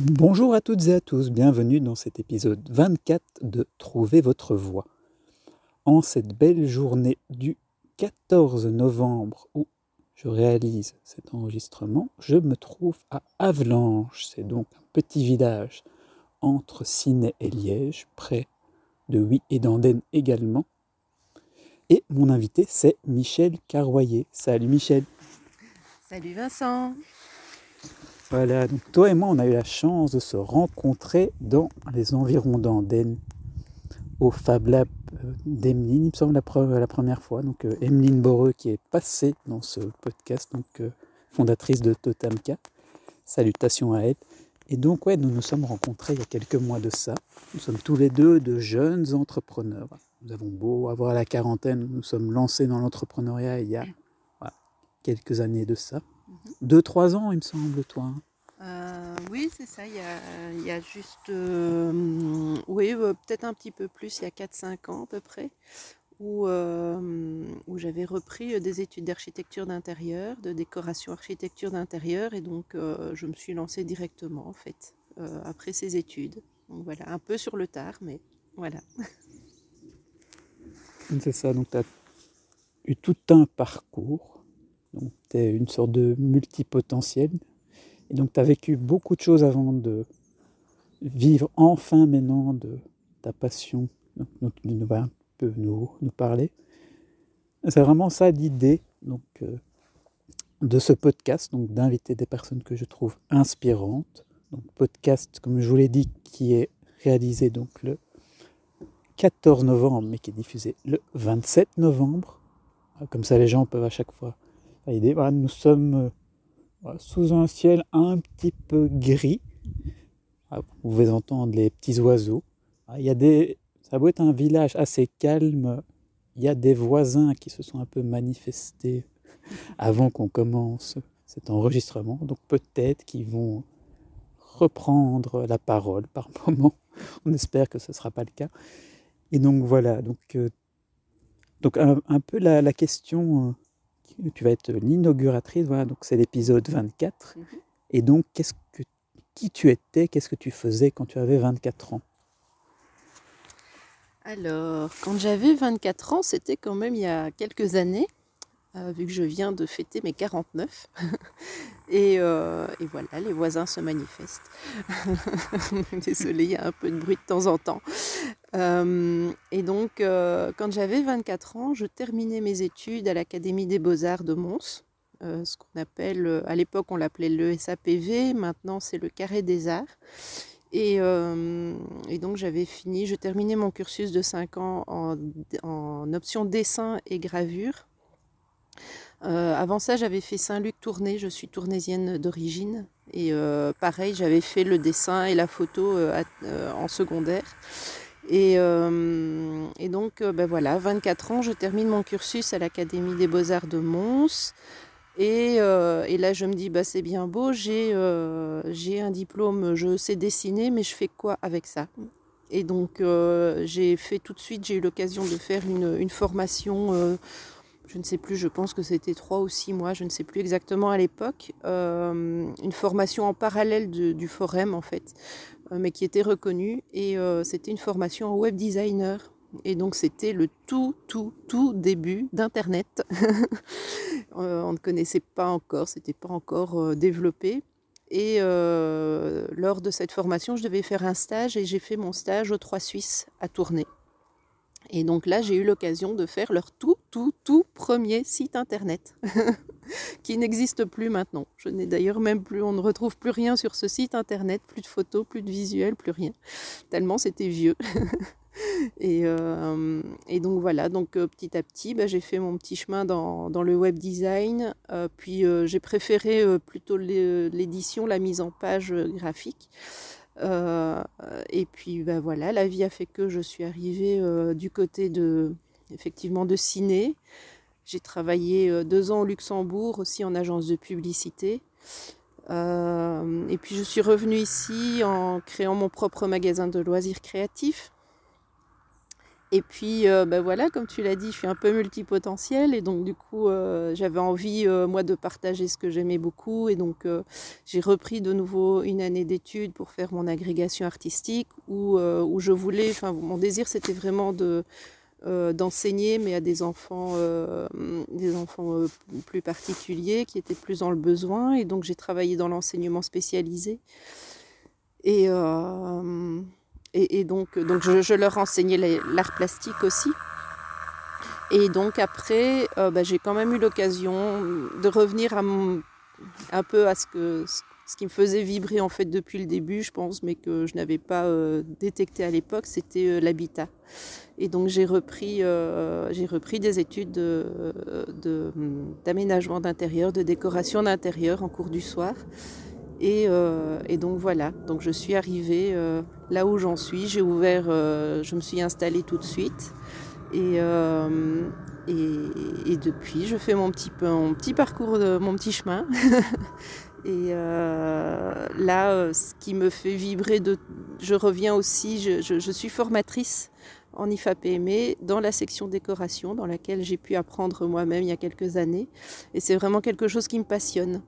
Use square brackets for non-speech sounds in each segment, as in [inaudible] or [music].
Bonjour à toutes et à tous, bienvenue dans cet épisode 24 de Trouver votre voix. En cette belle journée du 14 novembre où je réalise cet enregistrement, je me trouve à Avalanche. C'est donc un petit village entre Ciney et Liège, près de Huy et d'Andenne également. Et mon invité, c'est Michel Carroyer. Salut Michel. Salut Vincent. Voilà, donc toi et moi, on a eu la chance de se rencontrer dans les environs d'Andenne, au Fab Lab euh, d'Emeline, il me semble, la, première fois. Donc, euh, Emeline Boreux qui est passée dans ce podcast, donc euh, fondatrice de Totamka. Salutations à elle. Et donc, ouais, nous nous sommes rencontrés il y a quelques mois de ça. Nous sommes tous les deux de jeunes entrepreneurs. Nous avons beau avoir la quarantaine, nous sommes lancés dans l'entrepreneuriat il y a quelques années de ça. Deux, trois ans, il me semble, toi. Euh, oui, c'est ça. Il y a, juste, euh, oui, euh, peut-être un petit peu plus, il y a 4-5 ans à peu près, où, où j'avais repris des études d'architecture d'intérieur, de décoration architecture d'intérieur, et donc je me suis lancée directement, en fait, après ces études. Donc voilà, un peu sur le tard, mais voilà. C'est ça, donc tu as eu tout un parcours donc tu es une sorte de multipotentiel. Et donc tu as vécu beaucoup de choses avant de vivre enfin maintenant de ta passion. Donc nous, va un peu nous, nous parler. C'est vraiment ça l'idée euh, de ce podcast, donc d'inviter des personnes que je trouve inspirantes. Donc podcast, comme je vous l'ai dit, qui est réalisé donc le 14 novembre, mais qui est diffusé le 27 novembre. Comme ça, les gens peuvent à chaque fois nous sommes euh, sous un ciel un petit peu gris. Ah, vous pouvez entendre les petits oiseaux. Ah, il y a des, ça doit être un village assez calme. Il y a des voisins qui se sont un peu manifestés avant qu'on commence cet enregistrement. Donc peut-être qu'ils vont reprendre la parole par [laughs] moment. On espère que ce ne sera pas le cas. Et donc voilà, donc, euh, donc un, peu la, la question euh, tu vas être l'inauguratrice, voilà, donc c'est l'épisode 24. Mhm. Et donc, qu'est-ce que, qui tu étais, qu'est-ce que tu faisais quand tu avais 24 ans? Alors, quand j'avais 24 ans, c'était quand même il y a quelques années. Euh, vu que je viens de fêter mes 49. [laughs] Euh, et, voilà, les voisins se manifestent. [laughs] Désolée, il y a un peu de bruit de temps en temps. Euh, et donc, quand j'avais 24 ans, je terminais mes études à l'Académie des Beaux-Arts de Mons. ce qu'on appelle, à l'époque on l'appelait le SAPV, maintenant c'est le Carré des Arts. Et, donc j'avais fini, je terminais mon cursus de 5 ans en, option dessin et gravure euh, avant ça, j'avais fait Saint-Luc tournée. Je suis tournésienne d'origine. Et euh, pareil, j'avais fait le dessin et la photo euh, en secondaire. Et, donc, ben voilà, 24 ans, je termine mon cursus à l'Académie des Beaux-Arts de Mons. Et, là, je me dis, bah, c'est bien beau, j'ai un diplôme, je sais dessiner, mais je fais quoi avec ça? Et donc, j'ai fait tout de suite, j'ai eu l'occasion de faire une, formation je ne sais plus, je pense que c'était trois ou six mois, je ne sais plus exactement à l'époque, euh, une formation en parallèle du forum en fait, euh, mais qui était reconnue et euh, c'était une formation en web designer. Et donc c'était le tout, tout, tout début d'Internet. [laughs] on ne connaissait pas encore, c'était pas encore développé. Et lors de cette formation, je devais faire un stage et j'ai fait mon stage aux Trois Suisses à Tournai. Et donc là, j'ai eu l'occasion de faire leur tout, tout, tout premier site internet, [laughs] qui n'existe plus maintenant. Je n'ai d'ailleurs même plus, on ne retrouve plus rien sur ce site internet, plus de photos, plus de visuels, plus rien. Tellement c'était vieux. [laughs] Euh, et, donc voilà, donc euh, petit à petit, bah, j'ai fait mon petit chemin dans, le web design. Euh, puis j'ai préféré plutôt l'édition, la mise en page graphique. Euh, et puis ben voilà, la vie a fait que je suis arrivée euh, du côté de effectivement de ciné. J'ai travaillé euh, deux ans au Luxembourg aussi en agence de publicité. et puis je suis revenue ici en créant mon propre magasin de loisirs créatifs. Et puis, euh, ben voilà, comme tu l'as dit, je suis un peu multipotentiel et donc du coup, euh, j'avais envie, euh, moi, de partager ce que j'aimais beaucoup et donc j'ai repris de nouveau une année d'études pour faire mon agrégation artistique où, où je voulais, enfin, mon désir, c'était vraiment de d'enseigner, mais à des enfants, des enfants plus particuliers qui étaient plus dans le besoin et donc j'ai travaillé dans l'enseignement spécialisé. Et et, donc, donc je, leur enseignais l'art plastique aussi. Et donc après, euh, bah, j'ai quand même eu l'occasion de revenir un peu à ce, qui me faisait vibrer en fait depuis le début, je pense, mais que je n'avais pas euh, détecté à l'époque, c'était euh, l'habitat. Et donc j'ai repris, j'ai repris des études d'aménagement d'intérieur, de décoration d'intérieur en cours du soir. Euh, et, donc voilà, donc je suis arrivée euh, là où j'en suis. J'ai ouvert, euh, je me suis installée tout de suite. Et, et, depuis, je fais mon petit, mon petit parcours, mon petit chemin. [laughs] et là, ce qui me fait vibrer, je reviens aussi, je, je suis formatrice en IFAPME dans la section décoration dans laquelle j'ai pu apprendre moi-même il y a quelques années. Et c'est vraiment quelque chose qui me passionne.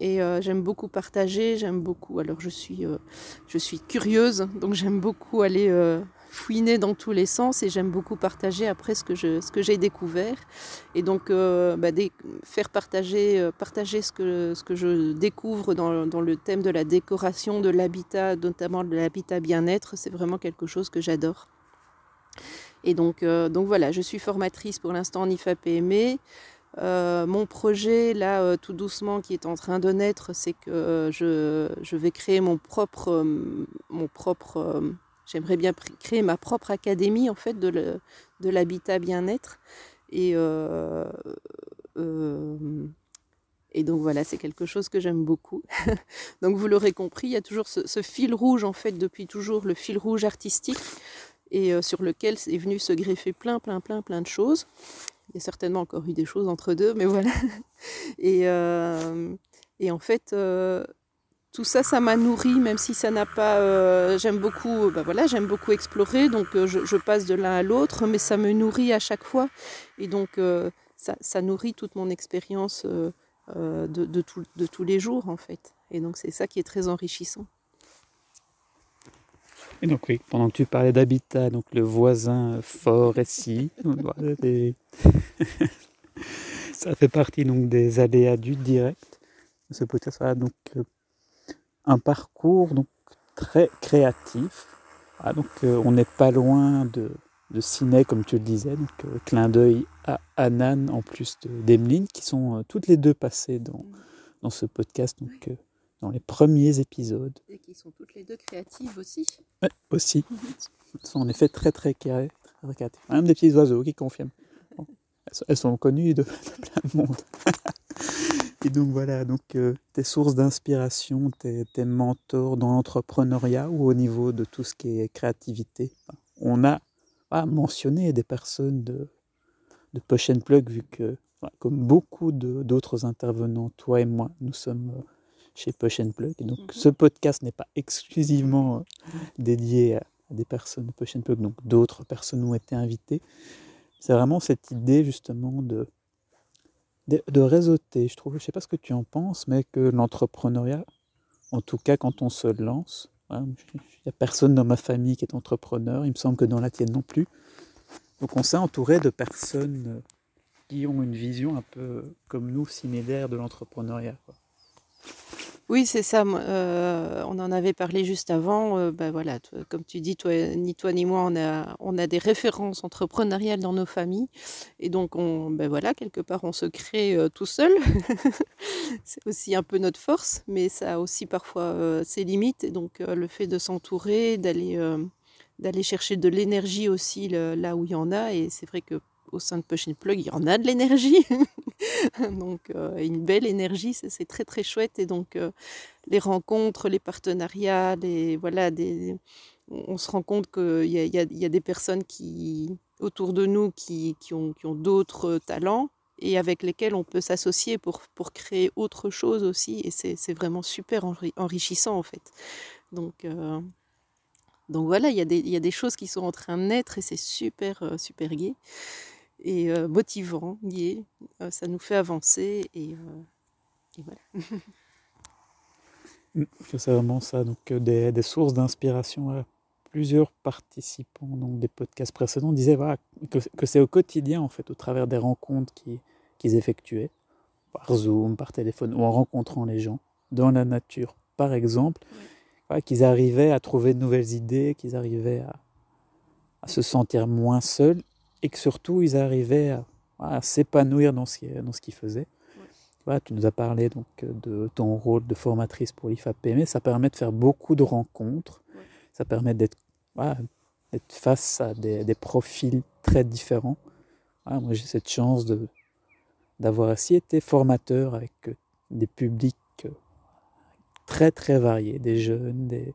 Et euh, j'aime beaucoup partager, j'aime beaucoup. Alors je suis, euh, je suis curieuse, donc j'aime beaucoup aller euh, fouiner dans tous les sens et j'aime beaucoup partager après ce que, je, ce que j'ai découvert. Et donc bah, faire partager, partager ce, que, ce que je découvre dans, le thème de la décoration, de l'habitat, notamment de l'habitat bien-être, c'est vraiment quelque chose que j'adore. Et donc, donc voilà, je suis formatrice pour l'instant en IFA-PME. Euh, mon projet, là, euh, tout doucement, qui est en train de naître, c'est que euh, je, vais créer mon propre, mon propre j'aimerais bien créer ma propre académie, en fait, de l'habitat bien-être. Et, et donc voilà, c'est quelque chose que j'aime beaucoup. [laughs] donc vous l'aurez compris, il y a toujours ce, ce, fil rouge, en fait, depuis toujours, le fil rouge artistique, et sur lequel est venu se greffer plein, plein, plein, plein de choses. Il y a certainement encore eu des choses entre deux, mais voilà. [laughs] Et, euh, et en fait, euh, tout ça, ça m'a nourri, même si ça n'a pas. Euh, j'aime beaucoup, bah voilà, j'aime beaucoup explorer, donc je, passe de l'un à l'autre, mais ça me nourrit à chaque fois. Et donc, ça, ça, nourrit toute mon expérience de, de, de tous les jours, en fait. Et donc, c'est ça qui est très enrichissant. Et donc oui, pendant que tu parlais d'habitat, donc le voisin fort ici, [laughs] [laughs] ça fait partie donc des aléas du direct. Ce podcast voilà, donc euh, un parcours donc très créatif. Ah, donc euh, on n'est pas loin de, de ciné comme tu le disais, donc euh, clin d'œil à Anan en plus d'Emeline qui sont toutes les deux passées dans, dans ce podcast. Donc dans les premiers épisodes. Et qui sont toutes les deux créatives aussi. Oui, aussi. [laughs] Elles sont en effet très très, créatives. Même des petits oiseaux qui confirment. elles sont connues de, [laughs] plein de monde. [laughs] Et donc voilà, donc euh, tes sources d'inspiration, tes, tes, mentors dans l'entrepreneuriat ou au niveau de tout ce qui est créativité. On a mentionné des personnes de, de Push and Plug, vu que, comme beaucoup d'autres intervenants, toi et moi, nous sommes euh, chez Push and Plug. donc, mhm. ce podcast n'est pas exclusivement euh, dédié à, des personnes Push and Plug, donc d'autres personnes ont été invitées. C'est vraiment cette idée, justement, de, de, réseauter. Je trouve, je sais pas ce que tu en penses, mais que l'entrepreneuriat, en tout cas quand on se lance, il n'y a personne dans ma famille qui est entrepreneur, il me semble que dans la tienne non plus. Donc on s'est entouré de personnes euh, qui ont une vision un peu comme nous, similaire de l'entrepreneuriat. Oui, c'est ça. Euh, on en avait parlé juste avant. Euh, bah, voilà, comme tu dis, toi, ni toi ni moi, on a, on a des références entrepreneuriales dans nos familles. Et donc, on, bah, voilà, quelque part, on se crée euh, tout seul. [laughs] c'est aussi un peu notre force, mais ça a aussi parfois ses limites. Et donc, le fait de s'entourer, d'aller d'aller chercher de l'énergie aussi là où il y en a. Et c'est vrai que au sein de Push and Plug, il y en a de l'énergie. [laughs] donc, euh, une belle énergie, c'est très très chouette. Et donc, euh, les rencontres, les partenariats, les, voilà, on se rend compte qu'il y a, y, a, des personnes qui, autour de nous qui, qui ont, d'autres talents et avec lesquels on peut s'associer pour, pour créer autre chose aussi. Et c'est vraiment super enrichissant en fait. Donc, euh, Donc voilà, il y, a des, il y a des choses qui sont en train de naître et c'est super, super gai et euh, motivant, gai. Euh, ça nous fait avancer et, et voilà. [laughs] Mm, c'est vraiment ça, donc des, des sources d'inspiration. Plusieurs participants donc, des podcasts précédents disaient voilà, que, que c'est au quotidien, en fait, au travers des rencontres qu'ils effectuaient, par Zoom, par téléphone, ou en rencontrant les gens, dans la nature, par exemple, qu'ils arrivaient à trouver de nouvelles idées, qu'ils arrivaient à, à, se sentir moins seuls, et que surtout, ils arrivaient à, à s'épanouir dans ce qu'ils faisaient. Voilà, tu nous as parlé donc de ton rôle de formatrice pour l'IFAPM. Ça permet de faire beaucoup de rencontres. Ouais. Ça permet d'être voilà, face à des, des, profils très différents. Voilà, moi, j'ai cette chance de, d'avoir aussi été formateur avec des publics très très variés, des jeunes, des,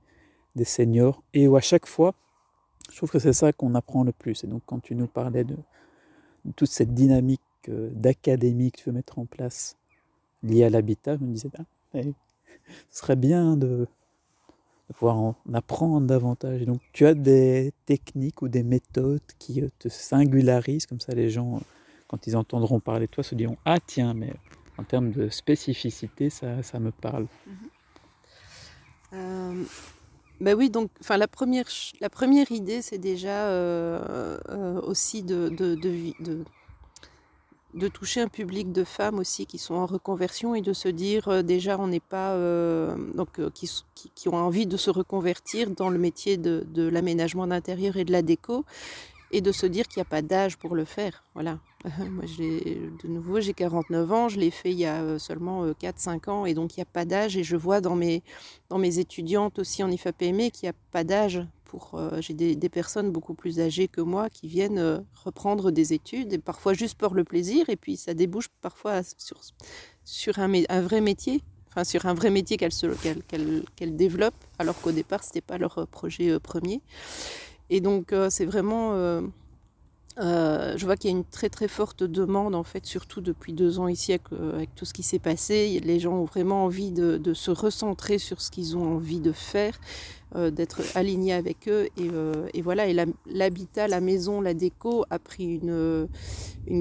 des seniors, et où à chaque fois, je trouve que c'est ça qu'on apprend le plus. Et donc quand tu nous parlais de, toute cette dynamique d'académie que tu veux mettre en place liée à l'habitat, je me disais, ah, [laughs] ce serait bien de, pouvoir en apprendre davantage. Et donc tu as des techniques ou des méthodes qui te singularisent, comme ça les gens, quand ils entendront parler de toi, se diront, ah tiens, mais en termes de spécificité, ça, ça me parle. -hmm. Euh, ben oui, donc enfin, la, première, idée, c'est déjà euh, euh, aussi de, toucher un public de femmes aussi qui sont en reconversion et de se dire euh, déjà on n'est pas donc qui, ont envie de se reconvertir dans le métier de, de l'aménagement d'intérieur et de la déco et de se dire qu'il n'y a pas d'âge pour le faire voilà. [laughs] Moi de nouveau j'ai 49 ans je l'ai fait il y a seulement 4-5 ans et donc il n'y a pas d'âge et je vois dans mes dans mes étudiantes aussi en IFAPME qu'il n'y a pas d'âge euh, j'ai des, personnes beaucoup plus âgées que moi qui viennent euh, reprendre des études et parfois juste pour le plaisir et puis ça débouche parfois sur, un, vrai métier enfin sur un vrai métier qu'elles qu qu qu développent alors qu'au départ c'était pas leur projet euh, premier et donc euh, c'est vraiment euh, euh, je vois qu'il y a une très très forte demande en fait surtout depuis deux ans ici avec, tout ce qui s'est passé. Les gens ont vraiment envie de, se recentrer sur ce qu'ils ont envie de faire d'être alignés avec eux. Et, voilà. Et l'habitat la, maison la déco a pris une,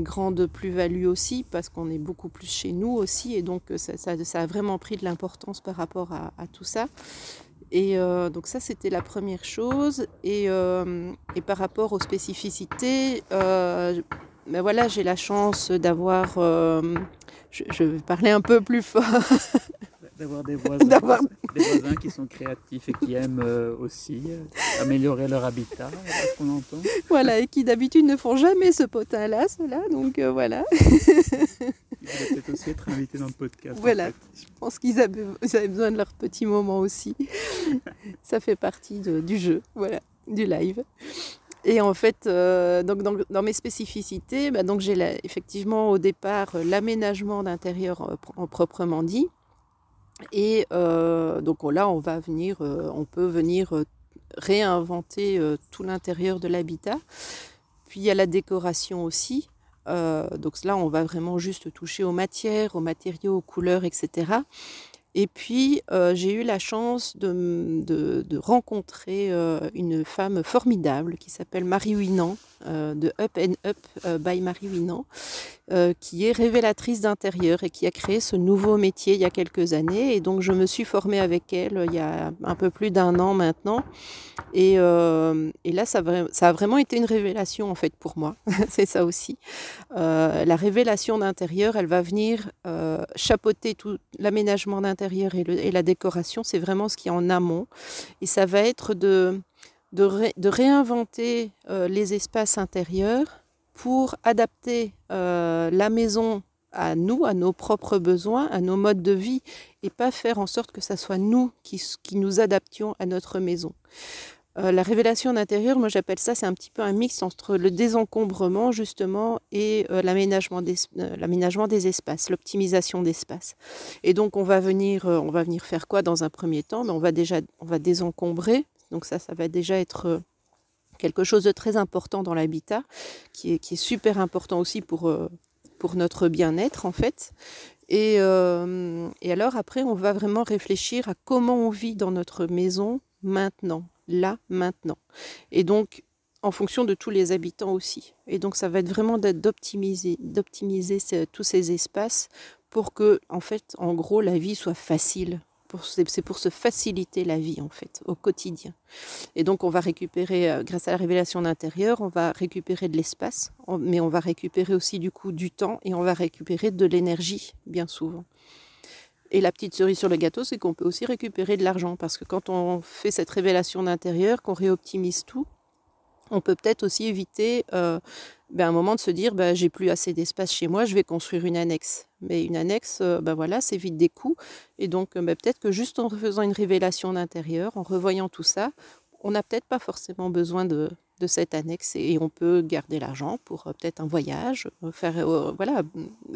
grande plus-value aussi parce qu'on est beaucoup plus chez nous aussi. Et donc ça, a vraiment pris de l'importance par rapport à tout ça et euh, donc ça, c'était la première chose. Et, euh, et, par rapport aux spécificités, euh, ben voilà, j'ai la chance d'avoir... Euh, je, je, vais parler un peu plus fort. [laughs] D'avoir des, voisins, des voisins qui sont créatifs et qui aiment euh, aussi euh, améliorer leur habitat, ce qu'on entend. Voilà, et qui d'habitude ne font jamais ce potin-là, cela, donc voilà. [laughs] Ils peut-être aussi être invités dans le podcast. Voilà, en fait. je pense qu'ils avaient, avaient, besoin de leur petit moment aussi. [laughs] Ça fait partie de, du jeu, voilà, du live. Et en fait, euh, donc dans, dans, mes spécificités, bah, donc j'ai effectivement au départ l'aménagement d'intérieur euh, en proprement dit. Et euh, donc là, on va venir, euh, on peut venir réinventer euh, tout l'intérieur de l'habitat. Puis il y a la décoration aussi. Euh, donc là, on va vraiment juste toucher aux matières, aux matériaux, aux couleurs, etc. Et puis, euh, j'ai eu la chance de, de, rencontrer euh, une femme formidable qui s'appelle Marie Winan, euh, de Up and Up by Marie Winan, qui est révélatrice d'intérieur et qui a créé ce nouveau métier il y a quelques années. Et donc, je me suis formée avec elle il y a un peu plus d'un an maintenant. Et, et là, ça, ça, a vraiment été une révélation, en fait, pour moi. [laughs] C'est ça aussi. La révélation d'intérieur, elle va venir chapeauter tout l'aménagement d'intérieur et, la décoration. C'est vraiment ce qui est en amont. Et ça va être de de, de réinventer euh, les espaces intérieurs pour adapter euh, la maison à nous, à nos propres besoins, à nos modes de vie, et pas faire en sorte que ça soit nous qui nous adaptions à notre maison. Euh, la révélation d'intérieur, moi j'appelle ça, c'est un petit peu un mix entre le désencombrement justement et euh, l'aménagement des, euh, des espaces, l'optimisation d'espace. Et donc on va venir, on va venir faire quoi dans un premier temps? Mais on va déjà, on va désencombrer, donc ça, ça va déjà être quelque chose de très important dans l'habitat, qui est, qui est super important aussi pour, pour notre bien-être en fait. Et, et alors après, on va vraiment réfléchir à comment on vit dans notre maison maintenant là, maintenant. Et donc, en fonction de tous les habitants aussi. Et donc, ça va être vraiment d'optimiser, tous ces espaces pour que, en fait, en gros, la vie soit facile. C'est pour se faciliter la vie, en fait, au quotidien. Et donc, on va récupérer, euh, grâce à la révélation d'intérieur, on va récupérer de l'espace, mais on va récupérer aussi, du coup, du temps et on va récupérer de l'énergie, bien souvent. Et la petite cerise sur le gâteau, c'est qu'on peut aussi récupérer de l'argent, parce que quand on fait cette révélation d'intérieur, qu'on réoptimise tout, on peut peut-être aussi éviter euh, ben, un moment de se dire ben, j'ai plus assez d'espace chez moi, je vais construire une annexe. Mais une annexe, euh, ben voilà, c'est vite des coûts. Et donc ben, peut-être que juste en faisant une révélation d'intérieur, en revoyant tout ça, on n'a peut-être pas forcément besoin de, cette annexe et, on peut garder l'argent pour euh, peut-être un voyage, faire, voilà,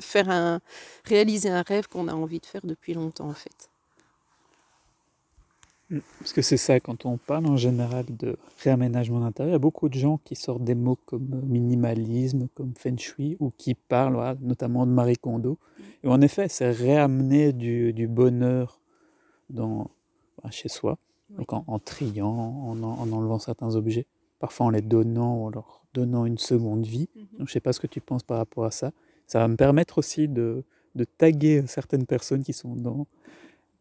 faire un, réaliser un rêve qu'on a envie de faire depuis longtemps en fait. Mm. Parce que c'est ça, quand on parle en général de réaménagement d'intérieur, il y a beaucoup de gens qui sortent des mots comme minimalisme, comme feng shui, ou qui parlent notamment de Marie Kondo. Et en effet, c'est réamener du, du bonheur dans, chez soi, donc en, triant, en, en, enlevant certains objets, parfois en les donnant ou en leur donnant une seconde vie. Donc, je ne sais pas ce que tu penses par rapport à ça. Ça va me permettre aussi de, de taguer certaines personnes qui sont dans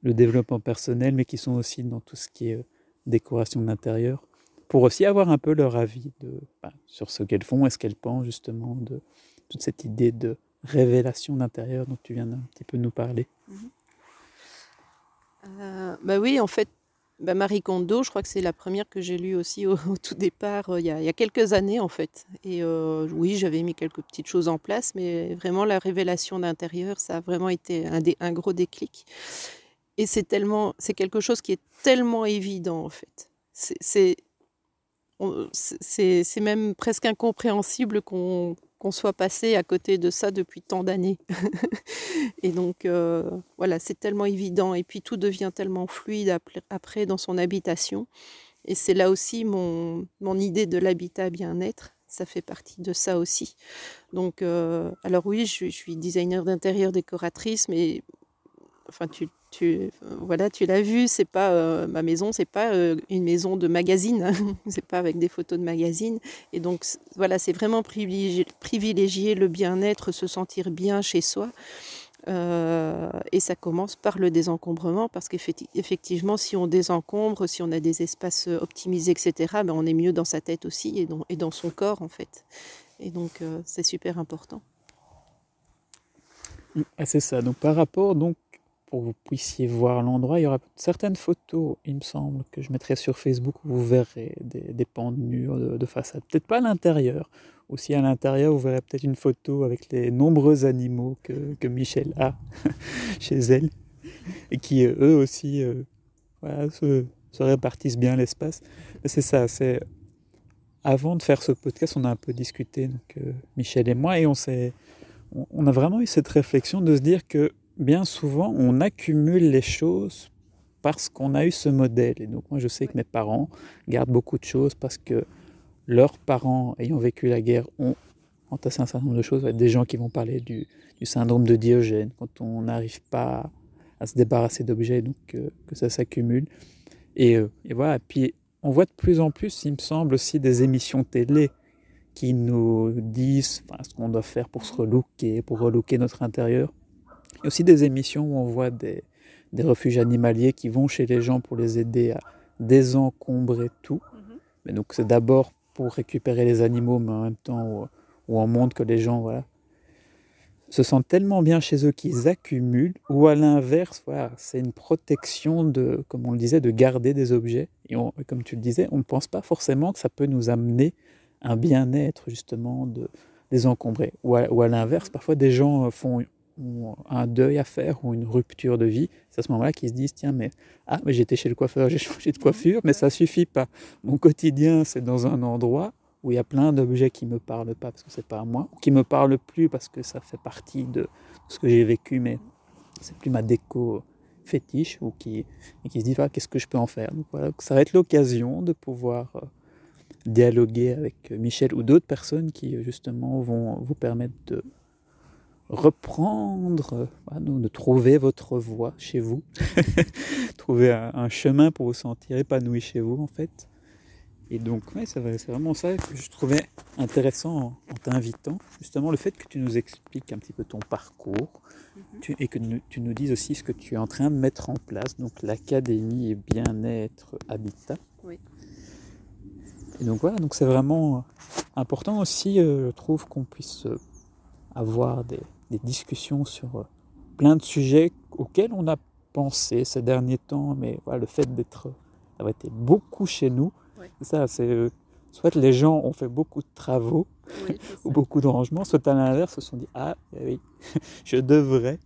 le développement personnel, mais qui sont aussi dans tout ce qui est euh, décoration d'intérieur, pour aussi avoir un peu leur avis de, ben, sur ce qu'elles font et ce qu'elles pensent justement de toute cette idée de révélation d'intérieur dont tu viens d'un petit peu nous parler. Mhm. Euh, bah oui, en fait, bah Marie Kondo, je crois que c'est la première que j'ai lue aussi au, [laughs] tout départ, euh, il, y a, quelques années en fait. Et oui, j'avais mis quelques petites choses en place, mais vraiment la révélation d'intérieur, ça a vraiment été un, un gros déclic. Et c'est tellement, c'est quelque chose qui est tellement évident en fait. C'est, c'est, même presque incompréhensible qu'on, qu'on soit passé à côté de ça depuis tant d'années. [laughs] et donc euh, voilà, c'est tellement évident. Et puis tout devient tellement fluide après dans son habitation. Et c'est là aussi mon, mon idée de l'habitat bien-être. Ça fait partie de ça aussi. Donc, euh, alors oui, je, je suis designer d'intérieur, décoratrice, mais enfin, tu, voilà, tu l'as vu, c'est pas euh, ma maison, c'est pas euh, une maison de magazine, [laughs] c'est pas avec des photos de magazine. Et donc voilà, c'est vraiment privilégier, le bien-être, se sentir bien chez soi. Euh, et ça commence par le désencombrement, parce qu'effectivement, si on désencombre, si on a des espaces optimisés, etc., ben on est mieux dans sa tête aussi et dans, et dans son corps, en fait. Et donc, c'est super important. Ah, c'est ça. Donc, par rapport donc, pour que vous puissiez voir l'endroit. Il y aura certaines photos, il me semble, que je mettrai sur Facebook où vous verrez des, des pans de murs, de, façade. Peut-être pas à l'intérieur. Aussi à l'intérieur, vous verrez peut-être une photo avec les nombreux animaux que, que Michel a [laughs] chez elle et qui, euh, eux aussi, euh, se, se, répartissent bien l'espace. C'est ça, c'est... Avant de faire ce podcast, on a un peu discuté, euh, Michel et moi, et on. On a vraiment eu cette réflexion de se dire que bien souvent, on accumule les choses parce qu'on a eu ce modèle. Et donc moi, je sais que mes parents gardent beaucoup de choses parce que leurs parents, ayant vécu la guerre, ont entassé un certain nombre de choses. Il y a des gens qui vont parler du, syndrome de Diogène, quand on n'arrive pas à se débarrasser d'objets, donc euh, que ça s'accumule. Et, euh, et, voilà, puis on voit de plus en plus, il me semble, aussi des émissions télé qui nous disent ce qu'on doit faire pour se relooker, pour relooker notre intérieur. Il y a aussi des émissions où on voit des, des, refuges animaliers qui vont chez les gens pour les aider à désencombrer tout. Mhm. Mais donc c'est d'abord pour récupérer les animaux, mais en même temps où, on montre que les gens voilà, se sentent tellement bien chez eux qu'ils accumulent, ou à l'inverse, voilà, c'est une protection de, comme on le disait, de garder des objets. Et comme tu le disais, on ne pense pas forcément que ça peut nous amener un bien-être justement de désencombrer. Ou à, ou à l'inverse, parfois des gens font ou un deuil à faire ou une rupture de vie, c'est à ce moment-là qu'ils se disent tiens mais ah mais j'étais chez le coiffeur, j'ai changé de coiffure, mais ça suffit pas. Mon quotidien c'est dans un endroit où il y a plein d'objets qui me parlent pas parce que c'est pas à moi, ou qui me parlent plus parce que ça fait partie de ce que j'ai vécu, mais c'est plus ma déco fétiche ou qui et qui se dit ah, qu'est-ce que je peux en faire? Donc voilà, ça va être l'occasion de pouvoir euh, dialoguer avec Michel ou d'autres personnes qui justement vont vous permettre de reprendre, de trouver votre voie chez vous, [laughs] trouver un, chemin pour vous sentir épanoui chez vous en fait. Et donc, ouais, c'est vraiment ça que je trouvais intéressant en, en t'invitant. Justement, le fait que tu nous expliques un petit peu ton parcours Mhm. tu- et que tu nous dises aussi ce que tu es en train de mettre en place. Donc, l'Académie Bien-être Habitat. Oui. Et donc, voilà, donc c'est vraiment important aussi, euh, je trouve, qu'on puisse avoir des, des discussions sur euh, plein de sujets auxquels on a pensé ces derniers temps, mais voilà, le fait d'être, d'avoir été beaucoup chez nous, Ouais. ça, c'est euh, soit les gens ont fait beaucoup de travaux Oui, [laughs] ou beaucoup de rangements, soit à l'inverse se sont dit ah eh oui, [laughs] je devrais,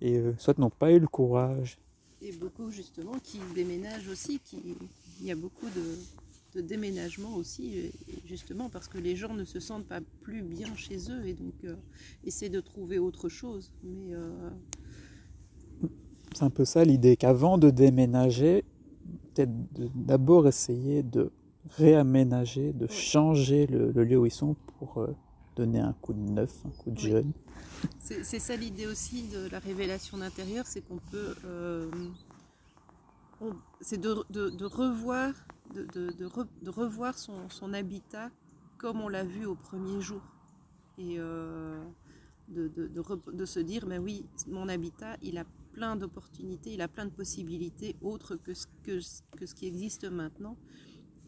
et euh, soit n'ont pas eu le courage. Et beaucoup justement qui déménagent aussi, qui... il y a beaucoup de, de déménagements aussi, et justement parce que les gens ne se sentent pas plus bien chez eux et donc euh, essaient de trouver autre chose. Mais euh, C'est un peu ça l'idée qu'avant de déménager, peut-être d'abord essayer de réaménager, de Ouais. changer le, le lieu où ils sont pour euh, donner un coup de neuf, un coup de jeune. c'est ça l'idée aussi de la révélation d'intérieur, c'est qu'on peut... euh, c'est de, de- de revoir, de, de- de re- de revoir son, son habitat comme on l'a vu au premier jour. Et euh, de, se dire, mais oui, mon habitat, il a plein d'opportunités, il a plein de possibilités autres que ce, que, ce- que ce qui existe maintenant.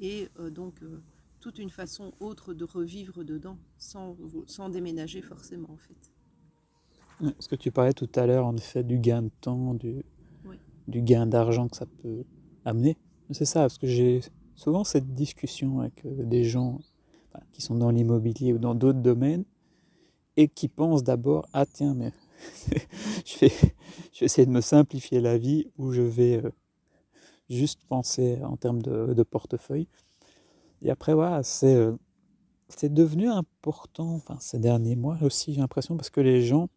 Et euh, donc, euh, toute une façon autre de revivre dedans, sans, sans déménager forcément, en fait. Parce que tu parlais tout à l'heure, en effet, du gain de temps, du, Oui. du gain d'argent que ça peut amener. C'est ça, parce que j'ai souvent cette discussion avec euh, des gens qui sont dans l'immobilier ou dans d'autres domaines et qui pensent d'abord Ah, tiens, mais [laughs] je, vais, je vais essayer de me simplifier la vie ou je vais euh, juste penser en termes de, portefeuille. Et après, voilà, c'est euh, c'est devenu important enfin, ces derniers mois aussi, j'ai l'impression, parce que les gens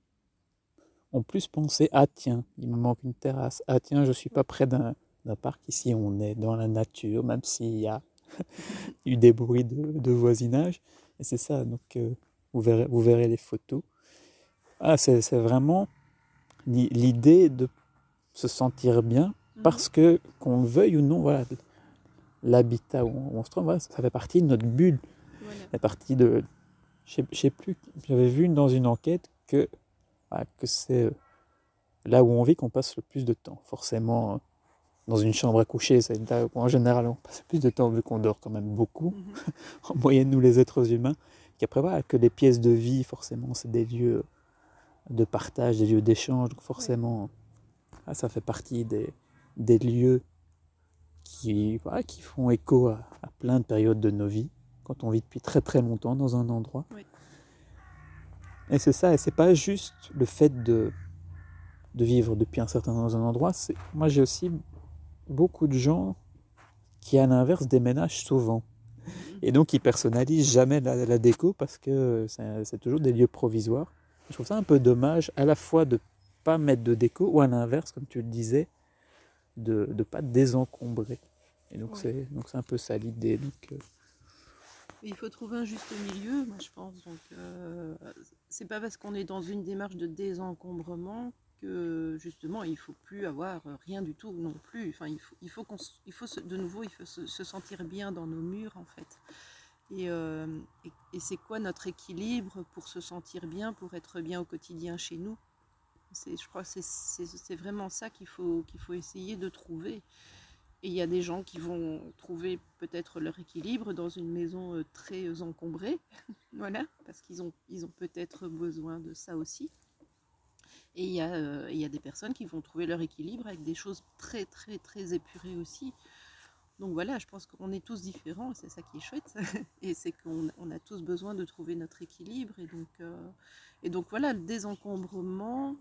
ont plus pensé ah tiens il me manque une terrasse ah tiens je suis pas près d'un d'un parc ici on est dans la nature même s'il y a [laughs] eu des bruits de, de voisinage et c'est ça donc euh, vous verrez vous verrez les photos ah c'est c'est vraiment l'i- l'idée de se sentir bien parce que qu'on le veuille ou non voilà l'habitat où on, on se trouve voilà, ça fait partie de notre bulle Voilà. la partie de. Je sais, sais plus, j'avais vu dans une enquête que, ah, que c'est euh, là où on vit qu'on passe le plus de temps. Forcément, dans une chambre à coucher, c'est là où en général on passe plus de temps vu qu'on dort quand même beaucoup, Mhm. [laughs] en moyenne nous les êtres humains. Qu'après, voilà, que les pièces de vie, forcément, c'est des lieux de partage, des lieux d'échange, donc forcément, ah, ça fait partie des, des lieux qui, voilà, qui font écho à, à plein de périodes de nos vies quand on vit depuis très très longtemps dans un endroit. Et c'est ça, et c'est pas juste le fait de, de vivre depuis un certain temps dans un endroit. Moi j'ai aussi beaucoup de gens qui à l'inverse déménagent souvent. Et donc ils personnalisent jamais la, la déco parce que c'est, toujours des lieux provisoires. Je trouve ça un peu dommage à la fois de pas mettre de déco ou à l'inverse, comme tu le disais, de ne pas désencombrer. Et donc donc c'est un peu ça l'idée. Donc, euh, Il faut trouver un juste milieu, moi je pense. Donc, euh, c'est pas parce qu'on est dans une démarche de désencombrement justement il faut plus avoir rien du tout non plus. Enfin, il faut, il faut il faut de nouveau, il faut se, se sentir bien dans nos murs en fait. Et, euh, et, et c'est quoi notre équilibre pour se sentir bien, pour être bien au quotidien chez nous? Je crois que c'est, vraiment ça qu'il faut, qu'il faut essayer de trouver. Et il y a des gens qui vont trouver peut-être leur équilibre dans une maison euh, très euh, encombrée, [laughs] voilà, parce qu'ils ont, ils ont peut-être besoin de ça aussi. Et il y, a, euh, il y a des personnes qui vont trouver leur équilibre avec des choses très très très épurées aussi. Donc voilà, je pense qu'on est tous différents, c'est ça qui est chouette, [laughs] et c'est qu'on on a tous besoin de trouver notre équilibre. Et donc, euh, voilà, le désencombrement,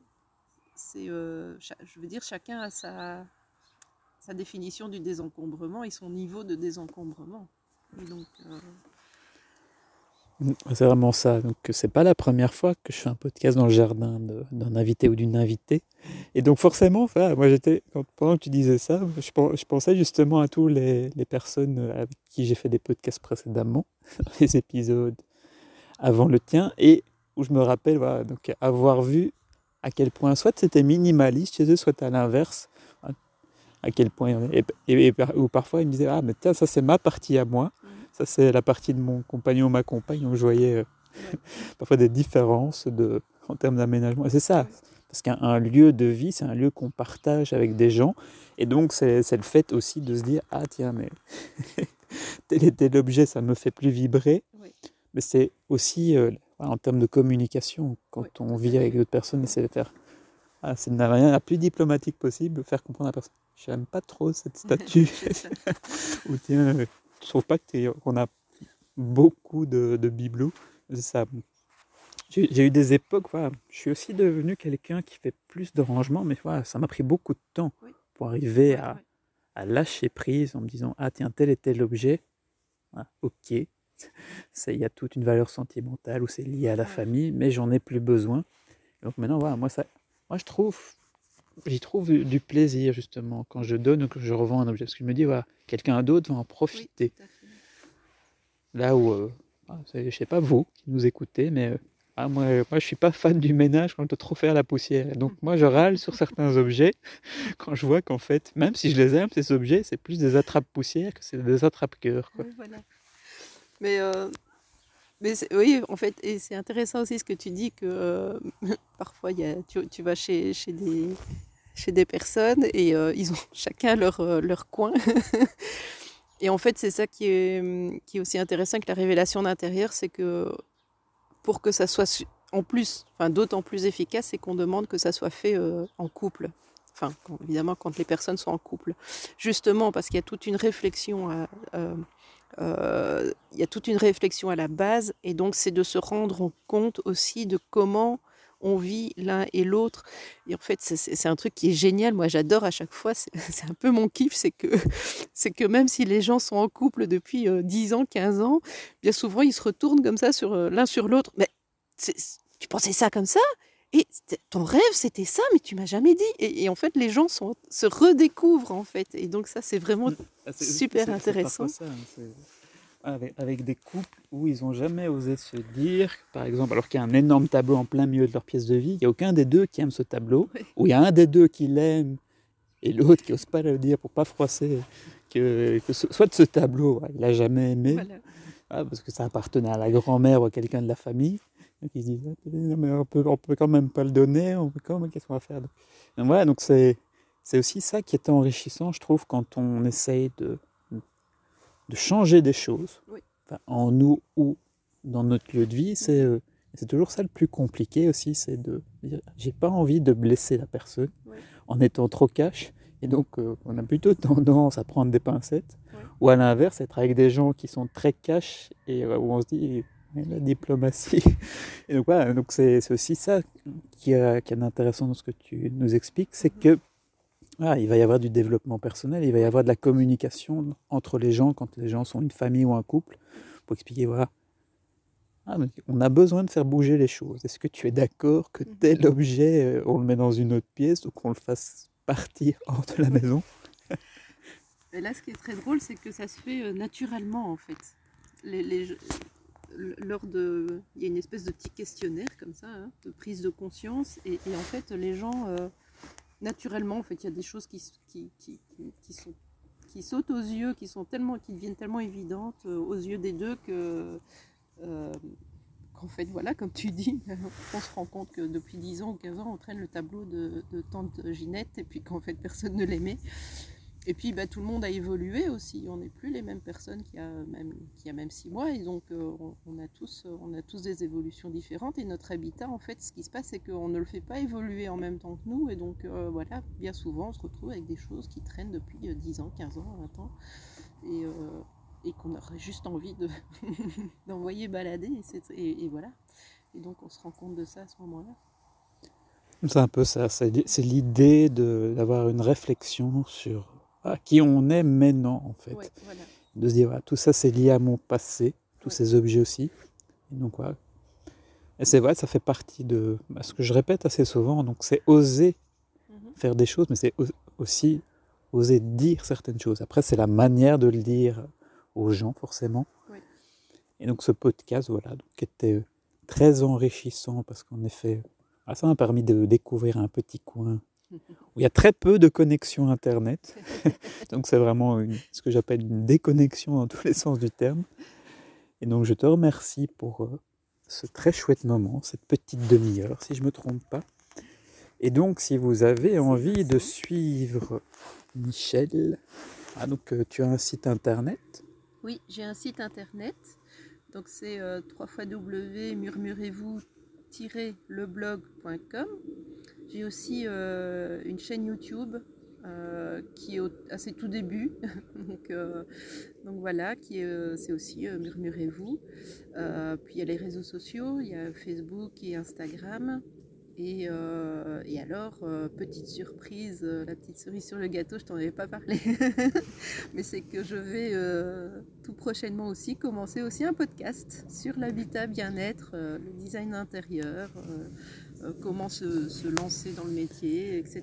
c'est, euh, je veux dire, chacun a sa, définition du désencombrement et son niveau de désencombrement. Et donc, C'est vraiment ça. Donc c'est pas la première fois que je fais un podcast dans le jardin d'un invité ou d'une invitée. Et donc forcément, moi j'étais pendant que tu disais ça, je, pen- je pensais justement à tous les, personnes avec qui j'ai fait des podcasts précédemment, [laughs] les épisodes avant le tien, et où je me rappelle donc avoir vu à quel point soit c'était minimaliste chez eux, soit à l'inverse, hein, à quel point et, ou parfois ils me disaient ah mais tiens ça c'est ma partie à moi. Ça, c'est la partie de mon compagnon ou ma compagne où je voyais euh, [laughs] parfois des différences de, en termes d'aménagement. Et c'est ça, parce qu'un lieu de vie, c'est un lieu qu'on partage avec des gens. Et donc, c'est le fait aussi de se dire Ah, tiens, mais [laughs] tel et tel objet, ça me fait plus vibrer. Mais c'est aussi, euh, en termes de communication, quand on vit avec d'autres personnes, c'est de faire ah, c'est rien la plus diplomatique possible, faire comprendre à la personne. J'aime pas trop cette [laughs] statue. Ou tiens, je trouve pas qu'on a beaucoup de, de bibelots. Ça. J'ai eu des époques, voilà, je suis aussi devenu quelqu'un qui fait plus de rangement, mais voilà, ça m'a pris beaucoup de temps pour arriver à, à, lâcher prise en me disant Ah, tiens, tel et tel objet, ok, il y a toute une valeur sentimentale ou c'est lié à la famille, mais j'en ai plus besoin. Donc maintenant, voilà, moi, ça, moi, je trouve, j'y trouve du plaisir justement quand je donne ou que je revends un objet. Parce que je me dis, voilà, quelqu'un d'autre va en profiter. Là où, euh, ah, je sais pas vous qui nous écoutez, mais euh, ah, moi, moi, je suis pas fan du ménage quand on doit trop faire la poussière. donc, moi, je râle sur certains [laughs] objets quand je vois qu'en fait, même si je les aime, ces objets, c'est plus des attrapes-poussières que c'est des attrape-cœurs. voilà. Mais euh, mais oui, en fait, et c'est intéressant aussi ce que tu dis que euh, [laughs] parfois y a, tu, vas chez, chez, des, chez des personnes et euh, ils ont [laughs] chacun leur, euh, leur coin. [laughs] et en fait, c'est ça qui est, qui est aussi intéressant avec la révélation d'intérieur, c'est que pour que ça soit en plus, enfin d'autant plus efficace, c'est qu'on demande que ça soit fait en couple. Enfin, évidemment, quand les personnes sont en couple. Justement, parce qu'il y a toute une réflexion à euh, il y a toute une réflexion à la base, et donc c'est de se rendre compte aussi de comment on vit l'un et l'autre. Et en fait, c'est un truc qui est génial. Moi, j'adore à chaque fois. C'est [laughs] un peu mon kiff. C'est que, [laughs] que même si les gens sont en couple depuis 10 euh, ans, 15 ans, bien souvent, ils se retournent comme ça sur euh, l'un sur l'autre. Mais tu pensais ça comme ça? Et ton rêve, c'était ça, mais tu m'as jamais dit. Et, en fait, les gens sont, se redécouvrent, en fait. Et donc, ça, c'est vraiment mmh. ah, super intéressant. Hein, avec, des couples où ils n'ont jamais osé se dire, par exemple, alors qu'il y a un énorme tableau en plein milieu de leur pièce de vie, il n'y a aucun des deux qui aime ce tableau, ou il y a un des deux qui l'aime et l'autre qui n'ose pas le dire pour pas froisser que, soit de ce tableau, il l'a jamais aimé, ah, parce que ça appartenait à la grand-mère ou à quelqu'un de la famille, donc ils disent, ah, mais on peut, on peut quand même pas le donner, on peut quand même, qu'est-ce qu'on va faire donc, voilà, donc c'est, c'est aussi ça qui est enrichissant, je trouve, quand on essaye de, de changer des choses en nous ou dans notre lieu de vie. C'est, euh, c'est toujours ça le plus compliqué aussi, c'est de dire, j'ai pas envie de blesser la personne en étant trop cash. Et donc, euh, on a plutôt tendance à prendre des pincettes, ou à l'inverse, être avec des gens qui sont très cash et euh, où on se dit, [laughs] la diplomatie. Et donc voilà, donc c'est aussi ça qui est, qui est intéressant dans ce que tu nous expliques, c'est que il va y avoir du développement personnel, il va y avoir de la communication entre les gens quand les gens sont une famille ou un couple, pour expliquer, voilà, ah, on a besoin de faire bouger les choses. Est-ce que tu es d'accord que tel objet, euh, on le met dans une autre pièce ou qu'on le fasse partir [laughs] hors de la maison? Et là, ce qui est très drôle, c'est que ça se fait euh, naturellement, en fait. Les, les, lors de, il y a une espèce de petit questionnaire comme ça, hein, de prise de conscience, et, en fait, les gens, euh, naturellement, en fait, il y a des choses qui, sautent aux yeux, qui sont tellement, qui deviennent tellement évidentes euh, aux yeux des deux que, euh, qu'en fait, voilà, comme tu dis, [laughs] on se rend compte que depuis 10 ans ou 15 ans, on traîne le tableau de tante Ginette, et puis qu'en fait, personne ne l'aimait. Et puis bah, tout le monde a évolué aussi. On n'est plus les mêmes personnes qu'il y a même, six mois. Et donc euh, on, a tous, des évolutions différentes. Et notre habitat, en fait, ce qui se passe, c'est qu'on ne le fait pas évoluer en même temps que nous. Et donc euh, voilà, bien souvent, on se retrouve avec des choses qui traînent depuis 10 euh, ans, 15 ans, 20 ans. Et, qu'on aurait juste envie de, [laughs] d'envoyer balader. Et, voilà. Et donc on se rend compte de ça à ce moment-là. C'est un peu ça, c'est l'idée d'avoir une réflexion sur à qui on est maintenant, en fait. De se dire, voilà, tout ça, c'est lié à mon passé, tous ces objets aussi. Et donc, voilà. Et c'est vrai, ça fait partie de bah, ce que je répète assez souvent. Donc, c'est oser mhm. faire des choses, mais c'est aussi oser dire certaines choses. Après, c'est la manière de le dire aux gens, forcément. Et donc, ce podcast, voilà, donc, était très enrichissant parce qu'en effet, ah, ça m'a permis de découvrir un petit coin où il y a très peu de connexion Internet. [laughs] donc c'est vraiment ce que j'appelle une déconnexion dans tous les sens du terme. Et donc je te remercie pour euh, ce très chouette moment, cette petite demi-heure, si je ne me trompe pas. Et donc si vous avez envie de suivre Michel, ah, donc euh, tu as un site internet? Oui, j'ai un site internet. Donc c'est euh, www.murmurez-vous-leblog.com. J'ai aussi euh, une chaîne YouTube euh, qui est à ses tout débuts. [laughs] donc, euh, donc, voilà, qui est, c'est aussi Murmurez-vous. puis il y a les réseaux sociaux, il y a Facebook et Instagram. Et, et, alors, petite surprise, la petite cerise sur le gâteau, je t'en avais pas parlé, [laughs] mais c'est que je vais tout prochainement aussi commencer aussi un podcast sur l'habitat bien-être, le design intérieur, comment se, lancer dans le métier, etc.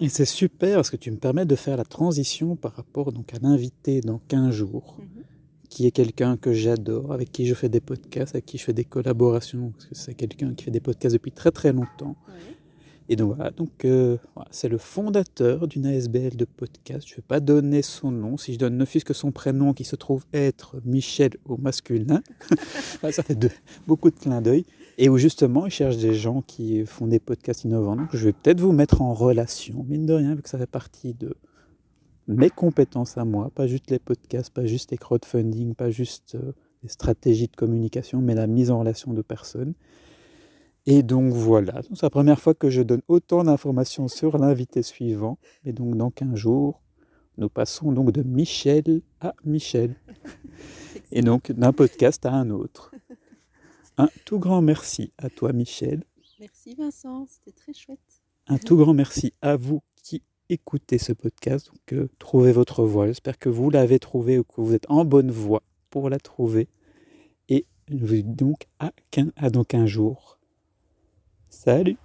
Et c'est super parce que tu me permets de faire la transition par rapport donc, à l'invité dans 15 jours, mhm. qui est quelqu'un que j'adore, avec qui je fais des podcasts, avec qui je fais des collaborations, parce que c'est quelqu'un qui fait des podcasts depuis très très longtemps. Et donc voilà, euh, c'est le fondateur d'une ASBL de podcast. Je ne vais pas donner son nom. Si je donne ne fût que son prénom qui se trouve être Michel au masculin, [laughs] ça fait beaucoup de clins d'œil et où justement ils cherchent des gens qui font des podcasts innovants. Donc je vais peut-être vous mettre en relation, mine de rien, vu que ça fait partie de mes compétences à moi, pas juste les podcasts, pas juste les crowdfunding, pas juste euh, les stratégies de communication, mais la mise en relation de personnes. Et donc voilà, c'est la première fois que je donne autant d'informations sur l'invité suivant. Et donc dans 15 jours, nous passons donc de Michel à Michel. Et donc d'un podcast à un autre. Un tout grand merci à toi, Michel. Merci, Vincent. C'était très chouette. Un tout grand merci à vous qui écoutez ce podcast. Donc, euh, trouvez votre voie. J'espère que vous l'avez trouvé ou que vous êtes en bonne voie pour la trouver. Et je vous dis donc à, à donc un jour. Salut